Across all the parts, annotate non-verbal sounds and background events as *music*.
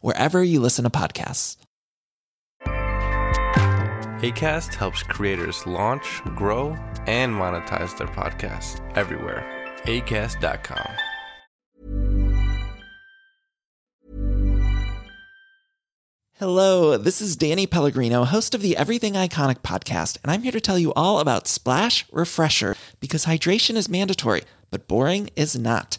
wherever you listen to podcasts. ACAST helps creators launch, grow, and monetize their podcasts everywhere. ACAST.com. Hello, this is Danny Pellegrino, host of the Everything Iconic podcast, and I'm here to tell you all about Splash Refresher because hydration is mandatory, but boring is not.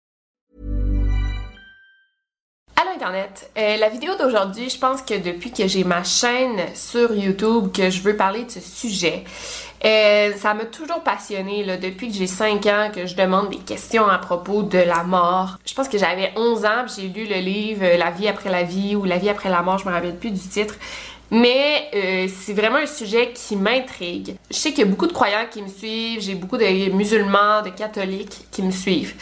Euh, la vidéo d'aujourd'hui, je pense que depuis que j'ai ma chaîne sur YouTube, que je veux parler de ce sujet, euh, ça m'a toujours passionné là, depuis que j'ai 5 ans, que je demande des questions à propos de la mort. Je pense que j'avais 11 ans, j'ai lu le livre La vie après la vie ou La vie après la mort, je me rappelle plus du titre. Mais euh, c'est vraiment un sujet qui m'intrigue. Je sais qu'il y a beaucoup de croyants qui me suivent, j'ai beaucoup de musulmans, de catholiques qui me suivent.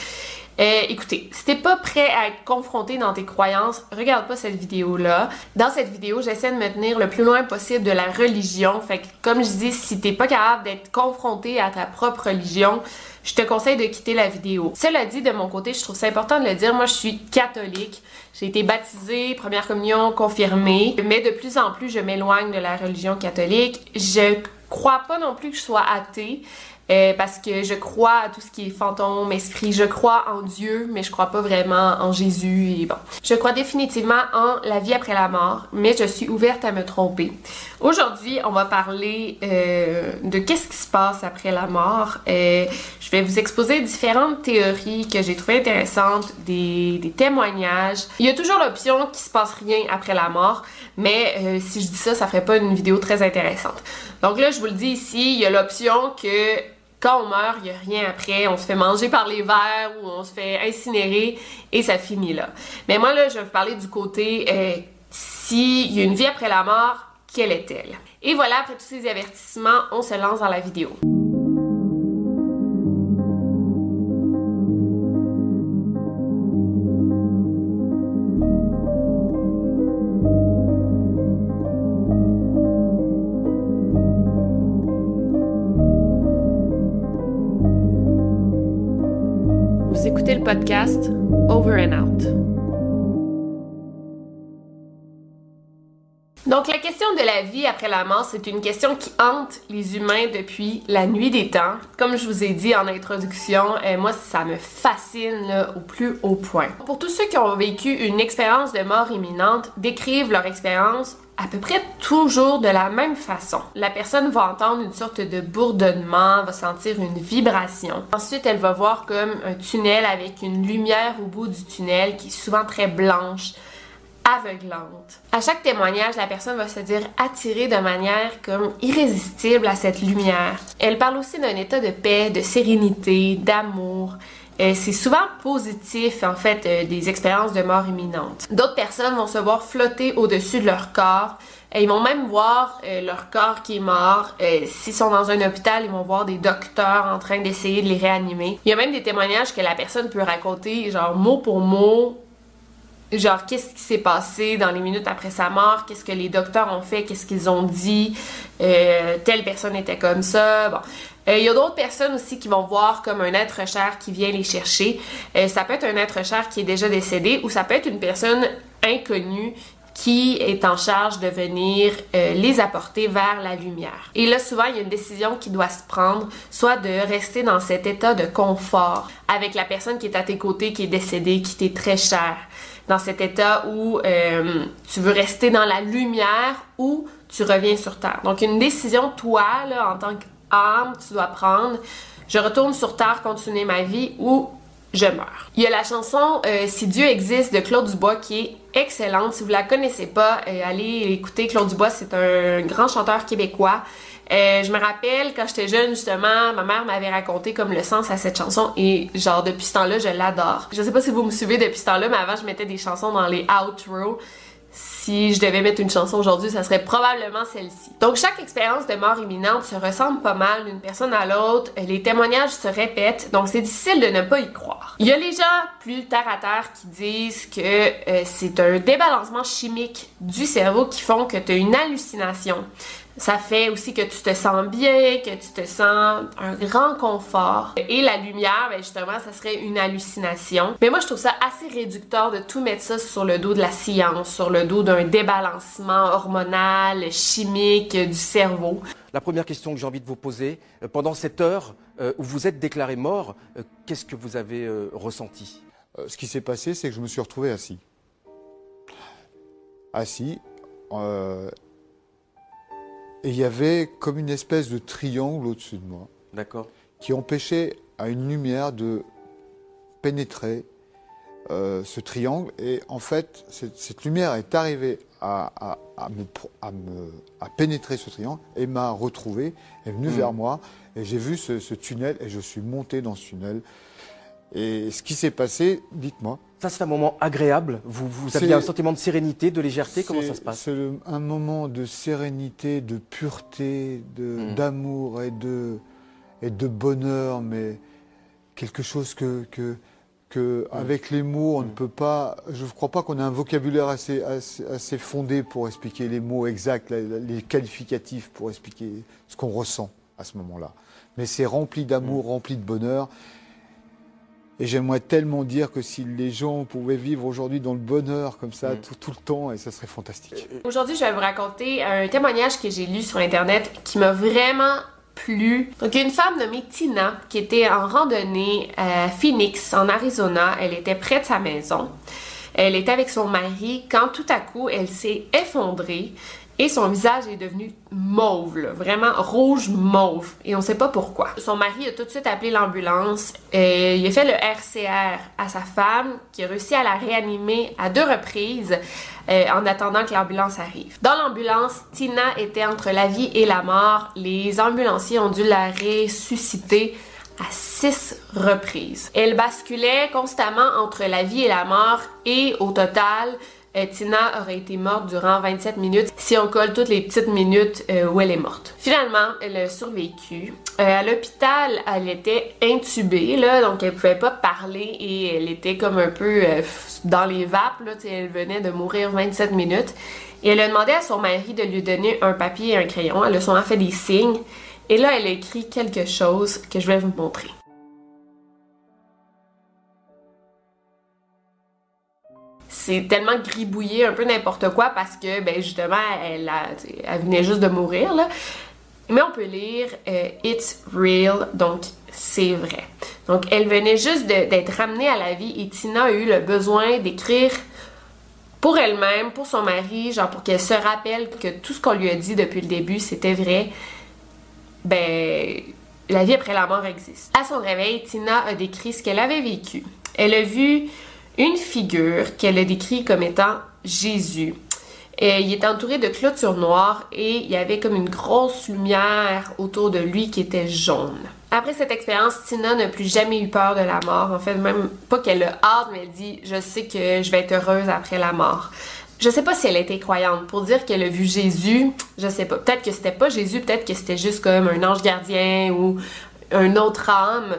Euh, écoutez, si t'es pas prêt à être confronté dans tes croyances, regarde pas cette vidéo-là. Dans cette vidéo, j'essaie de me tenir le plus loin possible de la religion. Fait que, comme je dis, si t'es pas capable d'être confronté à ta propre religion, je te conseille de quitter la vidéo. Cela dit, de mon côté, je trouve ça important de le dire. Moi, je suis catholique. J'ai été baptisée, première communion confirmée. Mais de plus en plus, je m'éloigne de la religion catholique. Je crois pas non plus que je sois athée. Euh, parce que je crois à tout ce qui est fantôme, esprit. Je crois en Dieu, mais je crois pas vraiment en Jésus. Et bon, je crois définitivement en la vie après la mort, mais je suis ouverte à me tromper. Aujourd'hui, on va parler euh, de qu'est-ce qui se passe après la mort. Euh, je vais vous exposer différentes théories que j'ai trouvées intéressantes, des, des, témoignages. Il y a toujours l'option qu'il se passe rien après la mort, mais si je dis ça, ça ferait pas une vidéo très intéressante. Donc là, je vous le dis ici, il y a l'option que quand on meurt, il n'y a rien après. On se fait manger par les vers ou on se fait incinérer et ça finit là. Mais moi, là, je vais vous parler du côté euh, s'il y a une vie après la mort, quelle est-elle? Et voilà, après tous ces avertissements, on se lance dans la vidéo. Podcast Over and Out. Donc la question de la vie après la mort, c'est une question qui hante les humains depuis la nuit des temps. Comme je vous ai dit en introduction, euh, moi ça me fascine au plus haut point. Pour tous ceux qui ont vécu une expérience de mort imminente, décrivent leur expérience à peu près toujours de la même façon. La personne va entendre une sorte de bourdonnement, va sentir une vibration. Ensuite, elle va voir comme un tunnel avec une lumière au bout du tunnel qui est souvent très blanche, aveuglante. À chaque témoignage, la personne va se dire attirée de manière comme irrésistible à cette lumière. Elle parle aussi d'un état de paix, de sérénité, d'amour, euh, c'est souvent positif, en fait, euh, des expériences de mort imminente. D'autres personnes vont se voir flotter au-dessus de leur corps. Ils vont même voir euh, leur corps qui est mort. S'ils sont dans un hôpital, ils vont voir des docteurs en train d'essayer de les réanimer. Il y a même des témoignages que la personne peut raconter, genre mot pour mot, genre qu'est-ce qui s'est passé dans les minutes après sa mort, qu'est-ce que les docteurs ont fait, qu'est-ce qu'ils ont dit, euh, telle personne était comme ça. Bon, euh, il y a d'autres personnes aussi qui vont voir comme un être cher qui vient les chercher. Euh, ça peut être un être cher qui est déjà décédé ou ça peut être une personne inconnue qui est en charge de venir les apporter vers la lumière. Et là, souvent, il y a une décision qui doit se prendre, soit de rester dans cet état de confort avec la personne qui est à tes côtés, qui est décédée, qui t'est très chère dans cet état où euh, tu veux rester dans la lumière ou tu reviens sur Terre. Donc, une décision, toi, là, en tant qu'âme, tu dois prendre. Je retourne sur Terre, continuer ma vie ou je meurs. Il y a la chanson euh, Si Dieu existe de Claude Dubois qui est excellente. Si vous la connaissez pas, euh, allez écouter Claude Dubois, c'est un grand chanteur québécois. Euh, je me rappelle quand j'étais jeune justement, ma mère m'avait raconté comme le sens à cette chanson et genre depuis ce temps-là, je l'adore. Je sais pas si vous me suivez depuis ce temps-là, mais avant je mettais des chansons dans les outros. Si je devais mettre une chanson aujourd'hui, ça serait probablement celle-ci. Donc chaque expérience de mort imminente se ressemble pas mal d'une personne à l'autre, les témoignages se répètent, donc c'est difficile de ne pas y croire. Il y a les gens plus terre à terre qui disent que euh, c'est un débalancement chimique du cerveau qui font que tu as une hallucination. Ça fait aussi que tu te sens bien, que tu te sens un grand confort. Et la lumière, ben justement, ça serait une hallucination. Mais moi, je trouve ça assez réducteur de tout mettre ça sur le dos de la science, sur le dos d'un débalancement hormonal, chimique du cerveau. La première question que j'ai envie de vous poser, euh, pendant cette heure euh, où vous êtes déclaré mort, euh, qu'est-ce que vous avez ressenti? Ce qui s'est passé, c'est que je me suis retrouvé assis. Assis. Et il y avait comme une espèce de triangle au-dessus de moi. D'accord. Qui empêchait à une lumière de pénétrer euh, ce triangle. Et en fait, cette, lumière est arrivée à, me, à, pénétrer ce triangle et m'a retrouvé, est venue hmm. vers moi. Et j'ai vu ce, ce tunnel et je suis monté dans ce tunnel. Et ce qui s'est passé, dites-moi. Ça, c'est un moment agréable. Vous, vous aviez un sentiment de sérénité, de légèreté. Comment ça se passe? C'est un moment de sérénité, de pureté, hmm. d'amour et, de, et de bonheur, mais quelque chose que, que, que hmm. avec les mots, on ne peut pas. Je ne crois pas qu'on ait un vocabulaire assez, assez, fondé pour expliquer les mots exacts, les qualificatifs pour expliquer ce qu'on ressent à ce moment-là. Mais c'est rempli d'amour, rempli de bonheur. Et j'aimerais tellement dire que si les gens pouvaient vivre aujourd'hui dans le bonheur comme ça mm. tout, le temps, et ça serait fantastique. Aujourd'hui, je vais vous raconter un témoignage que j'ai lu sur Internet qui m'a vraiment plu. Donc, une femme nommée Tina qui était en randonnée à Phoenix, en Arizona. Elle était près de sa maison. Elle était avec son mari quand tout à coup, elle s'est effondrée et son visage est devenu mauve, vraiment rouge mauve. Et on sait pas pourquoi. Son mari a tout de suite appelé l'ambulance. et il a fait le RCR à sa femme, qui a réussi à la réanimer à deux reprises euh, en attendant que l'ambulance arrive. Dans l'ambulance, Tina était entre la vie et la mort. Les ambulanciers ont dû la ressusciter à six reprises. Elle basculait constamment entre la vie et la mort et au total, euh, Tina aurait été morte durant 27 minutes si on colle toutes les petites minutes euh, où elle est morte. Finalement, elle a survécu. Euh, à l'hôpital, elle était intubée, là, donc elle pouvait pas parler et elle était comme un peu dans les vapes, là, elle venait de mourir 27 minutes. Et elle a demandé à son mari de lui donner un papier et un crayon. Elle a souvent fait des signes. Et là, elle a écrit quelque chose que je vais vous montrer. C'est tellement gribouillé, un peu n'importe quoi, parce que, ben, justement, elle, elle venait juste de mourir, là. Mais on peut lire euh, It's real, donc c'est vrai. Donc elle venait juste d'être ramenée à la vie et Tina a eu le besoin d'écrire pour elle-même, pour son mari, genre pour qu'elle se rappelle que tout ce qu'on lui a dit depuis le début, c'était vrai. Ben, la vie après la mort existe. À son réveil, Tina a décrit ce qu'elle avait vécu. Elle a vu une figure qu'elle a décrit comme étant Jésus. Et il est entouré de clôtures noires et il y avait comme une grosse lumière autour de lui qui était jaune. Après cette expérience, Tina n'a plus jamais eu peur de la mort. En fait, même pas qu'elle a hâte, mais elle dit Je sais que je vais être heureuse après la mort. Je sais pas si elle était croyante. Pour dire qu'elle a vu Jésus, je sais pas. Peut-être que c'était pas Jésus, peut-être que c'était juste comme un ange gardien ou un autre âme.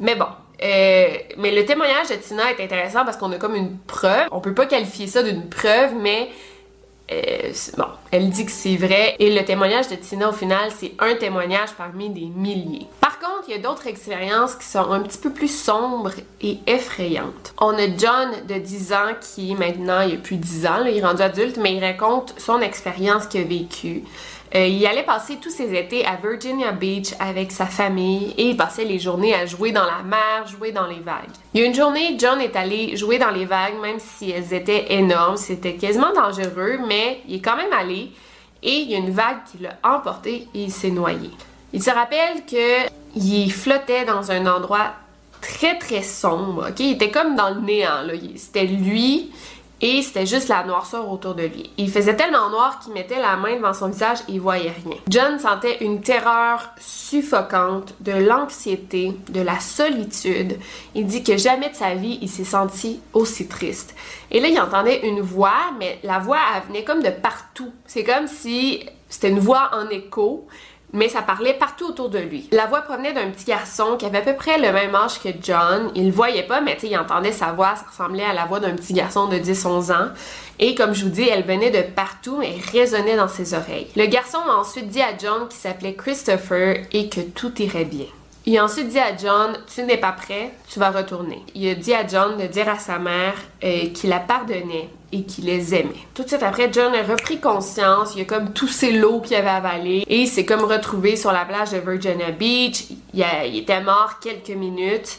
Mais bon. Euh, mais le témoignage de Tina est intéressant parce qu'on a comme une preuve. On peut pas qualifier ça d'une preuve, mais euh, bon, elle dit que c'est vrai et le témoignage de Tina au final, c'est un témoignage parmi des milliers. Par contre, il y a d'autres expériences qui sont un petit peu plus sombres et effrayantes. On a John de 10 ans qui maintenant, il a plus 10 ans, il est rendu adulte, mais il raconte son expérience qu'il a vécue. Euh, il allait passer tous ses étés à Virginia Beach avec sa famille et il passait les journées à jouer dans la mer, jouer dans les vagues. Il y a une journée, John est allé jouer dans les vagues, même si elles étaient énormes, c'était quasiment dangereux, mais il est quand même allé et il y a une vague qui l'a emporté et il s'est noyé. Il se rappelle que il flottait dans un endroit très très sombre, ok? Il était comme dans le néant, là. C'était lui et c'était juste la noirceur autour de lui. Il faisait tellement noir qu'il mettait la main devant son visage et il voyait rien. John sentait une terreur suffocante, de l'anxiété, de la solitude. Il dit que jamais de sa vie il s'est senti aussi triste. Et là, il entendait une voix, mais la voix elle venait comme de partout. C'est comme si c'était une voix en écho mais ça parlait partout autour de lui. La voix provenait d'un petit garçon qui avait à peu près le même âge que John. Il le voyait pas, mais il entendait sa voix, ça ressemblait à la voix d'un petit garçon de 10-11 ans. Et comme je vous dis, elle venait de partout et résonnait dans ses oreilles. Le garçon a ensuite dit à John qu'il s'appelait Christopher et que tout irait bien. Il a ensuite dit à John, tu n'es pas prêt, tu vas retourner. Il a dit à John de dire à sa mère euh, qu'il la pardonnait et qu'il les aimait. Tout de suite après, John a repris conscience, il a comme toussé l'eau qu'il avait avalé et il s'est comme retrouvé sur la plage de Virginia Beach. Il, il, était mort quelques minutes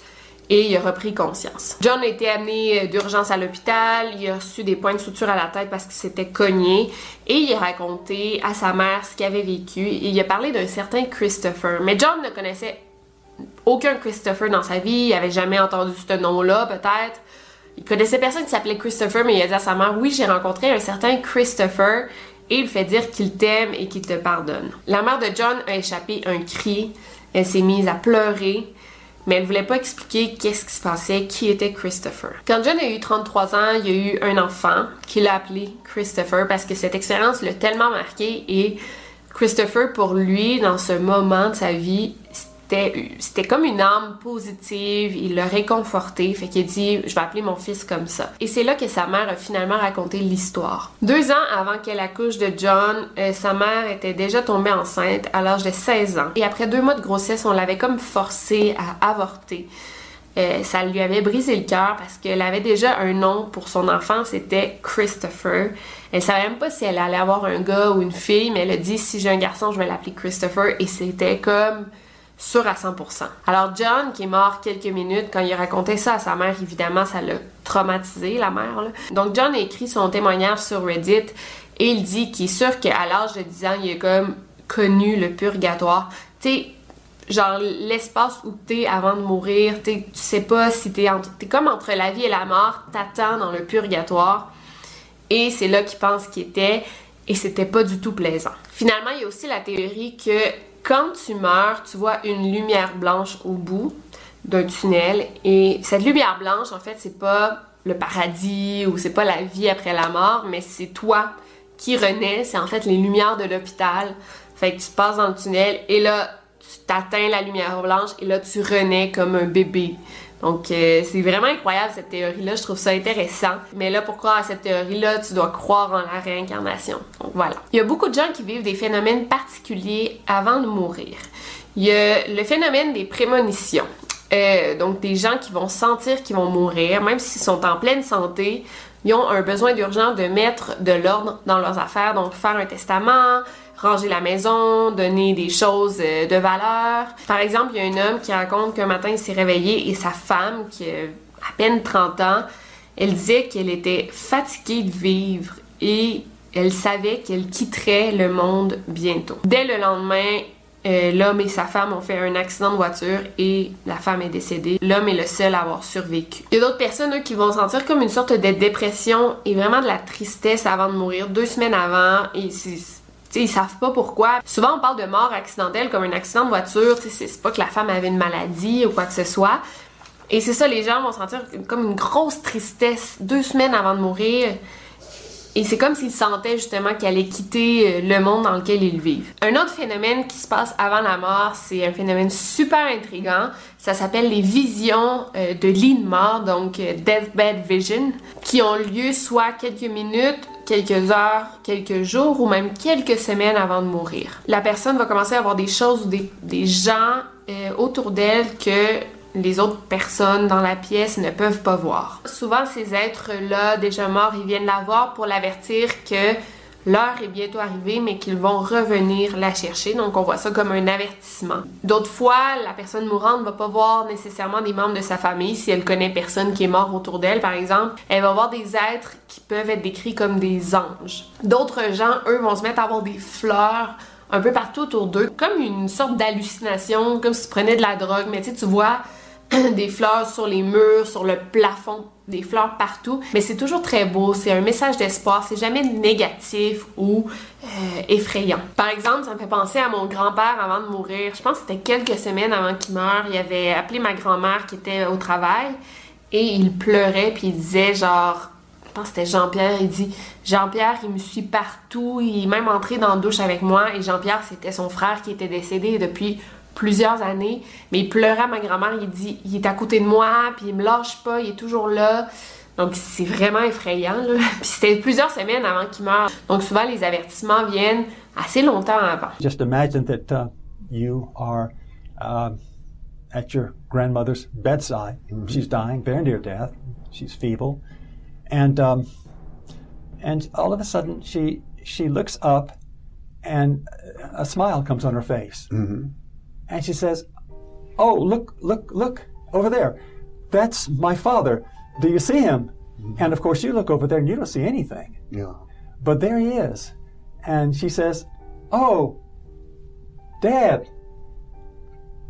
et il a repris conscience. John a été amené euh, d'urgence à l'hôpital, il a reçu des points de suture à la tête parce qu'il s'était cogné et il a raconté à sa mère ce qu'il avait vécu. il a parlé d'un certain Christopher, mais John ne connaissait aucun Christopher dans sa vie, il avait jamais entendu ce nom-là peut-être. Il connaissait personne qui s'appelait Christopher, mais il a dit à sa mère, oui, j'ai rencontré un certain Christopher et il fait dire qu'il t'aime et qu'il te pardonne. La mère de John a échappé un cri, elle s'est mise à pleurer, mais elle voulait pas expliquer qu'est-ce qui se passait, qui était Christopher. Quand John a eu 33 ans, il y a eu un enfant qu'il a appelé Christopher parce que cette expérience l'a tellement marqué et Christopher, pour lui, dans ce moment de sa vie, c'était comme une âme positive, il l'a réconforté, fait qu'il dit je vais appeler mon fils comme ça. Et c'est là que sa mère a finalement raconté l'histoire. Deux ans avant qu'elle accouche de John, euh, sa mère était déjà tombée enceinte à l'âge de 16 ans. Et après deux mois de grossesse, on l'avait comme forcée à avorter. Euh, ça lui avait brisé le cœur parce qu'elle avait déjà un nom pour son enfant, c'était Christopher. Elle savait même pas si elle allait avoir un gars ou une fille, mais elle a dit si j'ai un garçon, je vais l'appeler Christopher. Et c'était comme sûr à 100%. Alors John, qui est mort quelques minutes, quand il a raconté ça à sa mère, évidemment, ça l'a traumatisé, la mère. Donc John a écrit son témoignage sur Reddit et il dit qu'il est sûr qu'à l'âge de 10 ans, il a comme connu le purgatoire. Tu sais, genre l'espace où t'es avant de mourir, tu sais pas si t'es t'es comme entre la vie et la mort, t'attends dans le purgatoire. Et c'est là qu'il pense qu'il était et c'était pas du tout plaisant. Finalement, il y a aussi la théorie que quand tu meurs, tu vois une lumière blanche au bout d'un tunnel et cette lumière blanche, en fait, c'est pas le paradis ou c'est pas la vie après la mort, mais c'est toi qui renais, c'est en fait les lumières de l'hôpital. Fait que tu passes dans le tunnel et là, tu t'atteins la lumière blanche et là, tu renais comme un bébé. Donc, euh, c'est vraiment incroyable cette théorie-là. Je trouve ça intéressant. Mais là, pour croire à cette théorie-là, tu dois croire en la réincarnation. Donc, voilà. Il y a beaucoup de gens qui vivent des phénomènes particuliers avant de mourir. Il y a le phénomène des prémonitions. Euh, donc, des gens qui vont sentir qu'ils vont mourir, même s'ils sont en pleine santé, ils ont un besoin d'urgence de mettre de l'ordre dans leurs affaires, donc faire un testament, ranger la maison, donner des choses euh, de valeur. Par exemple, il y a un homme qui raconte qu'un matin il s'est réveillé et sa femme, qui a à peine 30 ans, elle disait qu'elle était fatiguée de vivre et elle savait qu'elle quitterait le monde bientôt. Dès le lendemain, euh, l'homme et sa femme ont fait un accident de voiture et la femme est décédée. L'homme est le seul à avoir survécu. Il y a d'autres personnes eux, qui vont sentir comme une sorte de dépression et vraiment de la tristesse avant de mourir, deux semaines avant, et sais, ils savent pas pourquoi. Souvent, on parle de mort accidentelle comme un accident de voiture. C'est pas que la femme avait une maladie ou quoi que ce soit. Et c'est ça, les gens vont sentir comme une grosse tristesse deux semaines avant de mourir. Et c'est comme s'ils sentaient justement qu'ils allaient quitter euh, le monde dans lequel ils vivent. Un autre phénomène qui se passe avant la mort, c'est un phénomène super intrigant. Ça s'appelle les visions euh, de lit de mort, donc euh, deathbed vision, qui ont lieu soit quelques minutes, quelques heures, quelques jours ou même quelques semaines avant de mourir. La personne va commencer à avoir des choses ou des, des gens autour d'elle que les autres personnes dans la pièce ne peuvent pas voir. Souvent, ces êtres-là, déjà morts, ils viennent la voir pour l'avertir que l'heure est bientôt arrivée, mais qu'ils vont revenir la chercher. Donc, on voit ça comme un avertissement. D'autres fois, la personne mourante ne va pas voir nécessairement des membres de sa famille. Si elle connaît personne qui est mort autour d'elle, par exemple, elle va voir des êtres qui peuvent être décrits comme des anges. D'autres gens, eux, vont se mettre à avoir des fleurs un peu partout autour d'eux, comme une sorte d'hallucination, comme si tu prenais de la drogue, mais tu sais, tu vois *clears throat* des fleurs sur les murs, sur le plafond, des fleurs partout. Mais c'est toujours très beau, c'est un message d'espoir, c'est jamais négatif ou euh, effrayant. Par exemple, ça me fait penser à mon grand-père avant de mourir. Je pense que c'était quelques semaines avant qu'il meure. Il avait appelé ma grand-mère qui était au travail et il pleurait puis il disait genre je pense que c'était Jean-Pierre, il dit Jean-Pierre, il me suit partout, il est même entré dans la douche avec moi et Jean-Pierre, c'était son frère qui était décédé depuis plusieurs années, mais il pleurait à ma grand-mère, il dit il est à côté de moi, puis il me lâche pas, il est toujours là. Donc c'est vraiment effrayant là. *laughs* Puis c'était plusieurs semaines avant qu'il meure. Donc souvent les avertissements viennent assez longtemps avant. Just imagine that uh, you are uh, at your grandmother's bedside. Mm-hmm. She's dying, very near death. She's feeble, and um, and all of a sudden she she looks up, and a smile comes on her face. Mm-hmm. And she says, Oh, look, look, look over there. That's my father. Do you see him? Mm-hmm. And of course, you look over there and you don't see anything. Yeah. But there he is. And she says, Oh, Dad,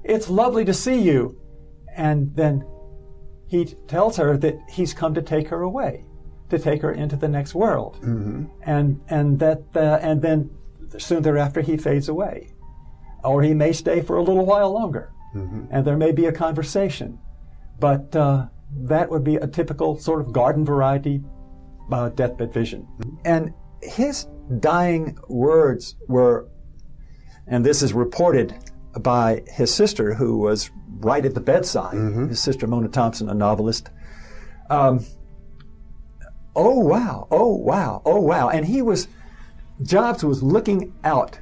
it's lovely to see you. And then he tells her that he's come to take her away, to take her into the next world. Mm-hmm. And, and, that, uh, and then soon thereafter, he fades away or he may stay for a little while longer, mm-hmm. and there may be a conversation. But uh, that would be a typical sort of garden variety uh, deathbed vision. And his dying words were, and this is reported by his sister, who was right at the bedside, mm-hmm. his sister Mona Thompson, a novelist. Um, oh wow, oh wow, oh wow. And he was, Jobs was looking out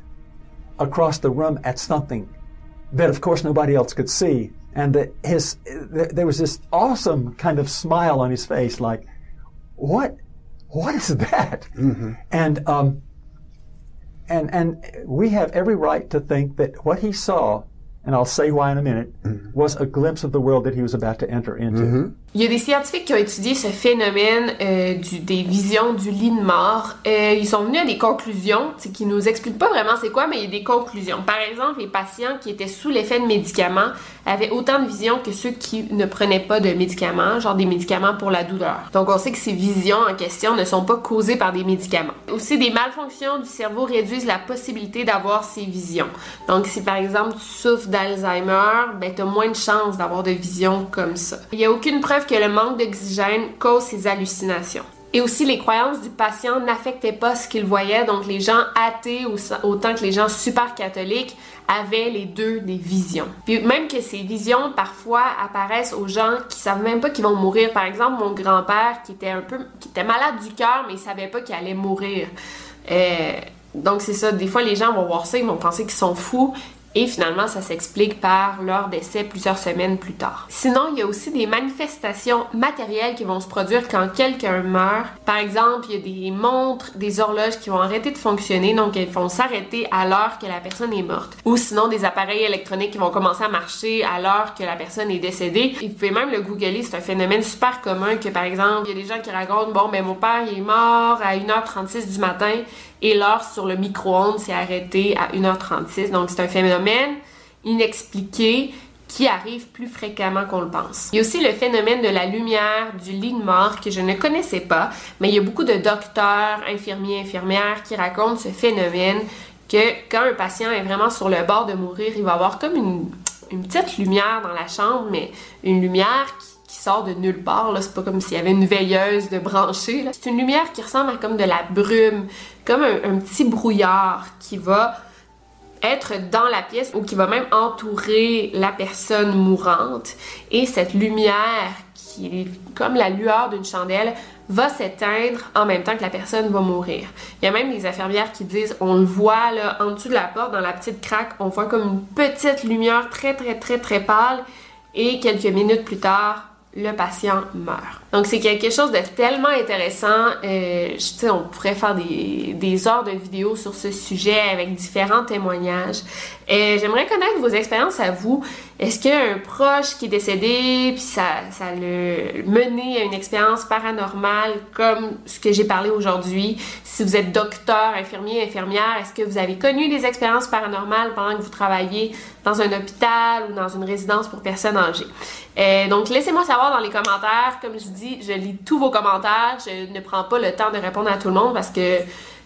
across the room at something that, of course, nobody else could see. And that his, there was this awesome kind of smile on his face, like, what, what is that? Mm-hmm. And, um, and, and we have every right to think that what he saw and I'll say why in a minute, mm-hmm. was a glimpse of the world that he was about to enter into. Mm-hmm. Il y a des scientifiques qui ont étudié ce phénomène euh, du, des visions du lit de mort. Euh, ils sont venus à des conclusions qui nous expliquent pas vraiment c'est quoi, mais il y a des conclusions. Par exemple, les patients qui étaient sous l'effet de médicaments avaient autant de visions que ceux qui ne prenaient pas de médicaments, genre des médicaments pour la douleur. Donc on sait que ces visions en question ne sont pas causées par des médicaments. Aussi, des malfonctions du cerveau réduisent la possibilité d'avoir ces visions. Donc si par exemple tu souffres d'Alzheimer, ben tu as moins de chances d'avoir de visions comme ça. Il n'y a aucune preuve que le manque d'oxygène cause ces hallucinations. Et aussi, les croyances du patient n'affectaient pas ce qu'il voyait. Donc, les gens athées autant que les gens super catholiques avaient les deux des visions. Puis même que ces visions, parfois, apparaissent aux gens qui savent même pas qu'ils vont mourir. Par exemple, mon grand-père qui était un peu... qui était malade du cœur, mais il savait pas qu'il allait mourir. Euh, donc c'est ça, des fois les gens vont voir ça, ils vont penser qu'ils sont fous, et finalement, ça s'explique par leur décès plusieurs semaines plus tard. Sinon, il y a aussi des manifestations matérielles qui vont se produire quand quelqu'un meurt. Par exemple, il y a des montres, des horloges qui vont arrêter de fonctionner, donc elles vont s'arrêter à l'heure que la personne est morte. Ou sinon, des appareils électroniques qui vont commencer à marcher à l'heure que la personne est décédée. Et vous pouvez même le googler, c'est un phénomène super commun que par exemple, il y a des gens qui racontent, bon, ben mon père il est mort à 1h36 du matin, et l'heure sur le micro-ondes s'est arrêtée à 1h36. Donc, c'est un phénomène inexpliqué qui arrive plus fréquemment qu'on le pense. Il y a aussi le phénomène de la lumière du lit de mort que je ne connaissais pas, mais il y a beaucoup de docteurs, infirmiers, infirmières qui racontent ce phénomène que quand un patient est vraiment sur le bord de mourir, il va avoir comme une, une petite lumière dans la chambre, mais une lumière sort de nulle part. C'est pas comme s'il y avait une veilleuse de brancher. là. C'est une lumière qui ressemble à comme de la brume, comme un, un petit brouillard qui va être dans la pièce ou qui va même entourer la personne mourante. Et cette lumière, qui est comme la lueur d'une chandelle, va s'éteindre en même temps que la personne va mourir. Il y a même des infirmières qui disent, on le voit là, en dessous de la porte, dans la petite craque, on voit comme une petite lumière très très très très pâle et quelques minutes plus tard, le patient meurt. Donc c'est quelque chose de tellement intéressant. Euh, on pourrait faire des, des heures de vidéos sur ce sujet avec différents témoignages. Et j'aimerais connaître vos expériences à vous. Est-ce qu'il y a un proche qui est décédé, puis ça, ça le mené à une expérience paranormale comme ce que j'ai parlé aujourd'hui? Si vous êtes docteur, infirmier, infirmière, est-ce que vous avez connu des expériences paranormales pendant que vous travaillez dans un hôpital ou dans une résidence pour personnes âgées? Euh, donc laissez-moi savoir dans les commentaires. Comme je dis, je lis tous vos commentaires. Je ne prends pas le temps de répondre à tout le monde parce que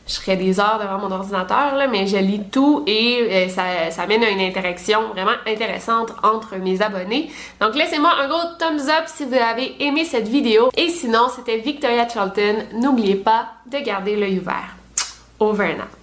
je serais des heures devant mon ordinateur, là, mais je lis tout et euh, ça, ça mène à une interaction vraiment intéressante entre mes abonnés. Donc laissez-moi un gros thumbs up si vous avez aimé cette vidéo. Et sinon, c'était Victoria Charlton. N'oubliez pas de garder l'œil ouvert. Over and.